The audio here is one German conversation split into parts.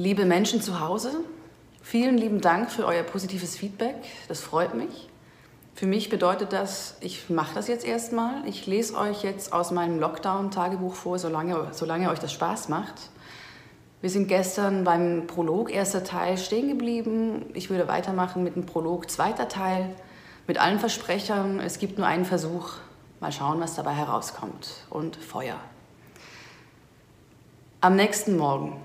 Liebe Menschen zu Hause, vielen lieben Dank für euer positives Feedback. Das freut mich. Für mich bedeutet das, ich mache das jetzt erstmal. Ich lese euch jetzt aus meinem Lockdown-Tagebuch vor, solange, solange euch das Spaß macht. Wir sind gestern beim Prolog erster Teil stehen geblieben. Ich würde weitermachen mit dem Prolog zweiter Teil. Mit allen Versprechern, es gibt nur einen Versuch. Mal schauen, was dabei herauskommt. Und Feuer. Am nächsten Morgen.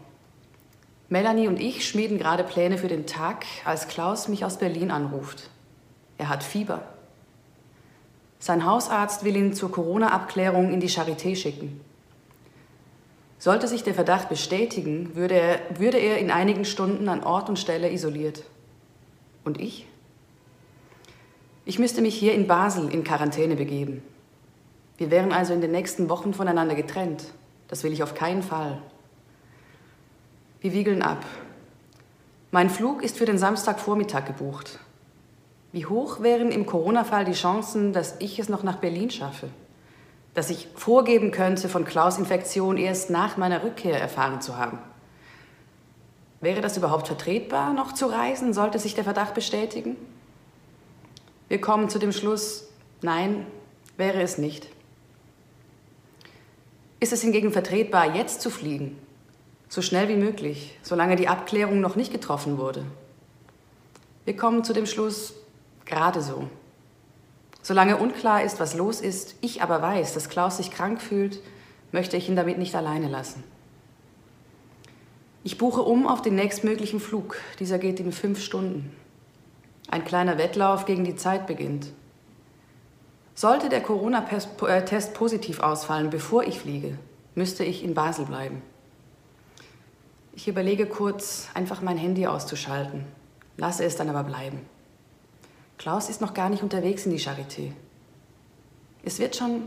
Melanie und ich schmieden gerade Pläne für den Tag, als Klaus mich aus Berlin anruft. Er hat Fieber. Sein Hausarzt will ihn zur Corona-Abklärung in die Charité schicken. Sollte sich der Verdacht bestätigen, würde er, würde er in einigen Stunden an Ort und Stelle isoliert. Und ich? Ich müsste mich hier in Basel in Quarantäne begeben. Wir wären also in den nächsten Wochen voneinander getrennt. Das will ich auf keinen Fall. Wir wiegeln ab. Mein Flug ist für den Samstagvormittag gebucht. Wie hoch wären im Corona-Fall die Chancen, dass ich es noch nach Berlin schaffe? dass ich vorgeben könnte, von Klaus Infektion erst nach meiner Rückkehr erfahren zu haben. Wäre das überhaupt vertretbar, noch zu reisen, sollte sich der Verdacht bestätigen? Wir kommen zu dem Schluss, nein, wäre es nicht. Ist es hingegen vertretbar, jetzt zu fliegen? So schnell wie möglich, solange die Abklärung noch nicht getroffen wurde? Wir kommen zu dem Schluss, gerade so. Solange unklar ist, was los ist, ich aber weiß, dass Klaus sich krank fühlt, möchte ich ihn damit nicht alleine lassen. Ich buche um auf den nächstmöglichen Flug. Dieser geht in fünf Stunden. Ein kleiner Wettlauf gegen die Zeit beginnt. Sollte der Corona-Test positiv ausfallen, bevor ich fliege, müsste ich in Basel bleiben. Ich überlege kurz, einfach mein Handy auszuschalten, lasse es dann aber bleiben. Klaus ist noch gar nicht unterwegs in die Charité. Es wird schon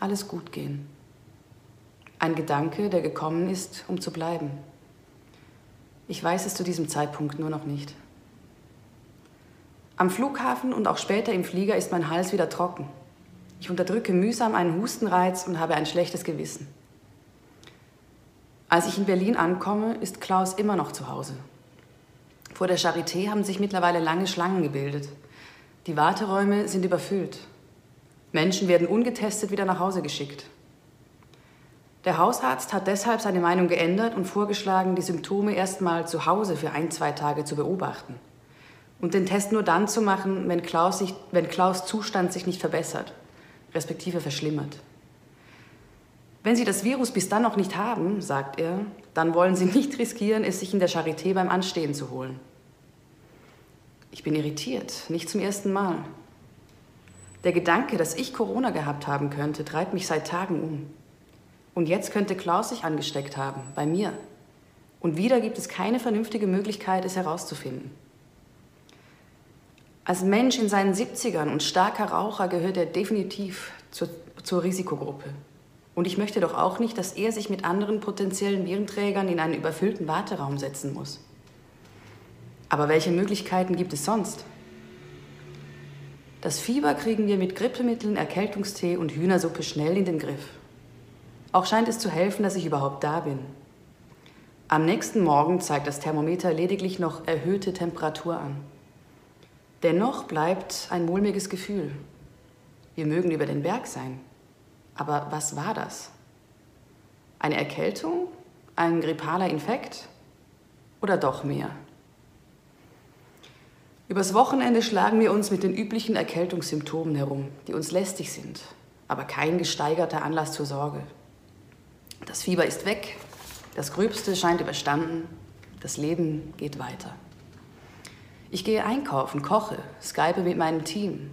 alles gut gehen. Ein Gedanke, der gekommen ist, um zu bleiben. Ich weiß es zu diesem Zeitpunkt nur noch nicht. Am Flughafen und auch später im Flieger ist mein Hals wieder trocken. Ich unterdrücke mühsam einen Hustenreiz und habe ein schlechtes Gewissen. Als ich in Berlin ankomme, ist Klaus immer noch zu Hause. Vor der Charité haben sich mittlerweile lange Schlangen gebildet. Die Warteräume sind überfüllt. Menschen werden ungetestet wieder nach Hause geschickt. Der Hausarzt hat deshalb seine Meinung geändert und vorgeschlagen, die Symptome erstmal zu Hause für ein, zwei Tage zu beobachten. Und den Test nur dann zu machen, wenn Klaus, sich, wenn Klaus Zustand sich nicht verbessert, respektive verschlimmert. Wenn Sie das Virus bis dann noch nicht haben, sagt er, dann wollen Sie nicht riskieren, es sich in der Charité beim Anstehen zu holen. Ich bin irritiert, nicht zum ersten Mal. Der Gedanke, dass ich Corona gehabt haben könnte, treibt mich seit Tagen um. Und jetzt könnte Klaus sich angesteckt haben, bei mir. Und wieder gibt es keine vernünftige Möglichkeit, es herauszufinden. Als Mensch in seinen 70ern und starker Raucher gehört er definitiv zur, zur Risikogruppe. Und ich möchte doch auch nicht, dass er sich mit anderen potenziellen Virenträgern in einen überfüllten Warteraum setzen muss. Aber welche Möglichkeiten gibt es sonst? Das Fieber kriegen wir mit Grippemitteln, Erkältungstee und Hühnersuppe schnell in den Griff. Auch scheint es zu helfen, dass ich überhaupt da bin. Am nächsten Morgen zeigt das Thermometer lediglich noch erhöhte Temperatur an. Dennoch bleibt ein mulmiges Gefühl. Wir mögen über den Berg sein. Aber was war das? Eine Erkältung? Ein grippaler Infekt? Oder doch mehr? Übers Wochenende schlagen wir uns mit den üblichen Erkältungssymptomen herum, die uns lästig sind, aber kein gesteigerter Anlass zur Sorge. Das Fieber ist weg, das Gröbste scheint überstanden, das Leben geht weiter. Ich gehe einkaufen, koche, skype mit meinem Team.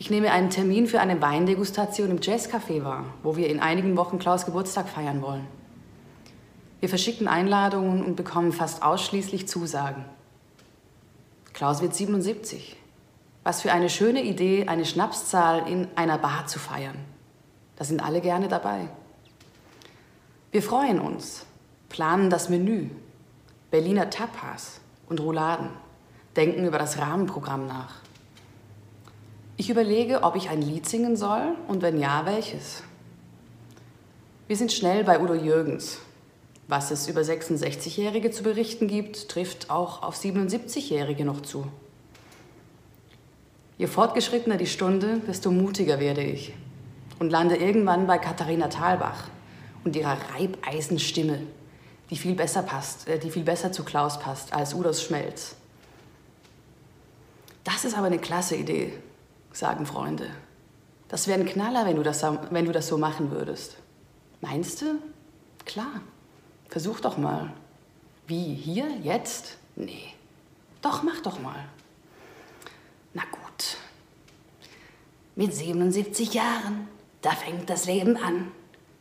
Ich nehme einen Termin für eine Weindegustation im Jazzcafé wahr, wo wir in einigen Wochen Klaus Geburtstag feiern wollen. Wir verschicken Einladungen und bekommen fast ausschließlich Zusagen. Klaus wird 77. Was für eine schöne Idee, eine Schnapszahl in einer Bar zu feiern. Da sind alle gerne dabei. Wir freuen uns, planen das Menü, Berliner Tapas und Rouladen, denken über das Rahmenprogramm nach. Ich überlege, ob ich ein Lied singen soll und wenn ja, welches. Wir sind schnell bei Udo Jürgens. Was es über 66-Jährige zu berichten gibt, trifft auch auf 77-Jährige noch zu. Je fortgeschrittener die Stunde, desto mutiger werde ich und lande irgendwann bei Katharina Thalbach und ihrer Reibeisenstimme, die viel besser passt, äh, die viel besser zu Klaus passt als Udos Schmelz. Das ist aber eine klasse Idee, sagen Freunde. Das wäre ein Knaller, wenn du, das, wenn du das so machen würdest. Meinst du? Klar. Versuch doch mal. Wie? Hier? Jetzt? Nee. Doch, mach doch mal. Na gut. Mit 77 Jahren, da fängt das Leben an.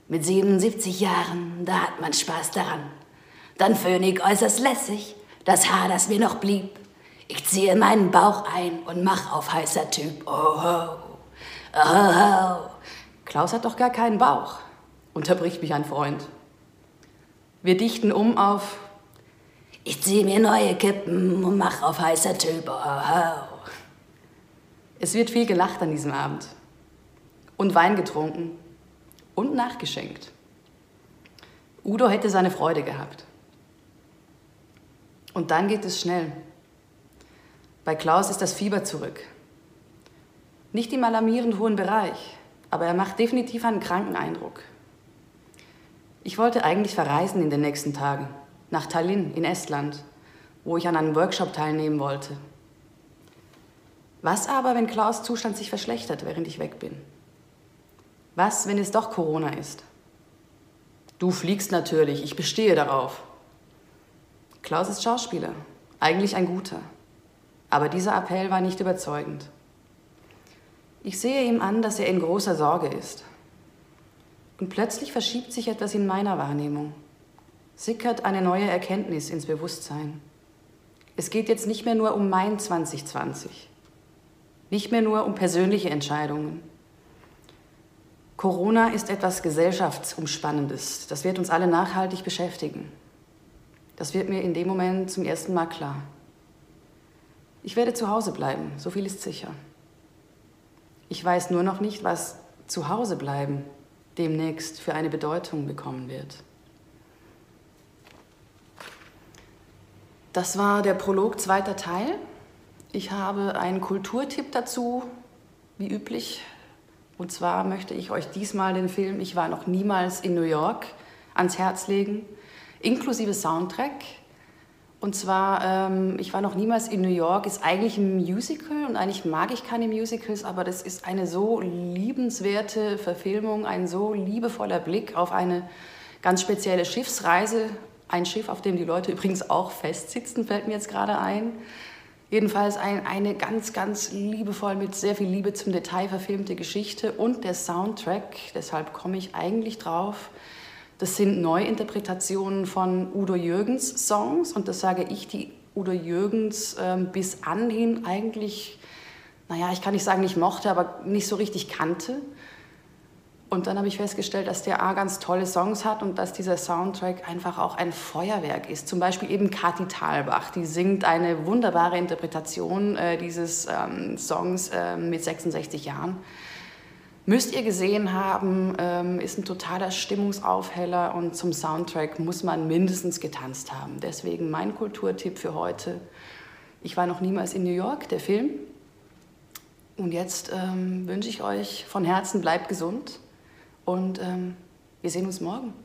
Mit 77 Jahren, da hat man Spaß daran. Dann Phönig äußerst lässig, das Haar, das mir noch blieb. Ich ziehe meinen Bauch ein und mach auf heißer Typ. Oh, oh, oh. Klaus hat doch gar keinen Bauch, unterbricht mich ein Freund. Wir dichten um auf Ich zieh mir neue Kippen und mach auf heißer Typ. Oh, oh. Es wird viel gelacht an diesem Abend und Wein getrunken und nachgeschenkt. Udo hätte seine Freude gehabt. Und dann geht es schnell. Bei Klaus ist das Fieber zurück. Nicht im alarmierend hohen Bereich, aber er macht definitiv einen kranken Eindruck. Ich wollte eigentlich verreisen in den nächsten Tagen, nach Tallinn in Estland, wo ich an einem Workshop teilnehmen wollte. Was aber, wenn Klaus Zustand sich verschlechtert, während ich weg bin? Was, wenn es doch Corona ist? Du fliegst natürlich, ich bestehe darauf. Klaus ist Schauspieler, eigentlich ein guter. Aber dieser Appell war nicht überzeugend. Ich sehe ihm an, dass er in großer Sorge ist. Und plötzlich verschiebt sich etwas in meiner Wahrnehmung. Sickert eine neue Erkenntnis ins Bewusstsein. Es geht jetzt nicht mehr nur um mein 2020. Nicht mehr nur um persönliche Entscheidungen. Corona ist etwas Gesellschaftsumspannendes. Das wird uns alle nachhaltig beschäftigen. Das wird mir in dem Moment zum ersten Mal klar. Ich werde zu Hause bleiben, so viel ist sicher. Ich weiß nur noch nicht, was zu Hause bleiben demnächst für eine Bedeutung bekommen wird. Das war der Prolog zweiter Teil. Ich habe einen Kulturtipp dazu, wie üblich, und zwar möchte ich euch diesmal den Film Ich war noch niemals in New York ans Herz legen, inklusive Soundtrack. Und zwar, ähm, ich war noch niemals in New York, ist eigentlich ein Musical und eigentlich mag ich keine Musicals, aber das ist eine so liebenswerte Verfilmung, ein so liebevoller Blick auf eine ganz spezielle Schiffsreise. Ein Schiff, auf dem die Leute übrigens auch festsitzen, fällt mir jetzt gerade ein. Jedenfalls ein, eine ganz, ganz liebevoll mit sehr viel Liebe zum Detail verfilmte Geschichte und der Soundtrack, deshalb komme ich eigentlich drauf. Das sind Neuinterpretationen von Udo Jürgens Songs und das sage ich, die Udo Jürgens äh, bis anhin eigentlich, naja, ich kann nicht sagen, nicht mochte, aber nicht so richtig kannte. Und dann habe ich festgestellt, dass der A ganz tolle Songs hat und dass dieser Soundtrack einfach auch ein Feuerwerk ist. Zum Beispiel eben Kathi Thalbach, die singt eine wunderbare Interpretation äh, dieses ähm, Songs äh, mit 66 Jahren. Müsst ihr gesehen haben, ähm, ist ein totaler Stimmungsaufheller und zum Soundtrack muss man mindestens getanzt haben. Deswegen mein Kulturtipp für heute. Ich war noch niemals in New York, der Film. Und jetzt ähm, wünsche ich euch von Herzen, bleibt gesund und ähm, wir sehen uns morgen.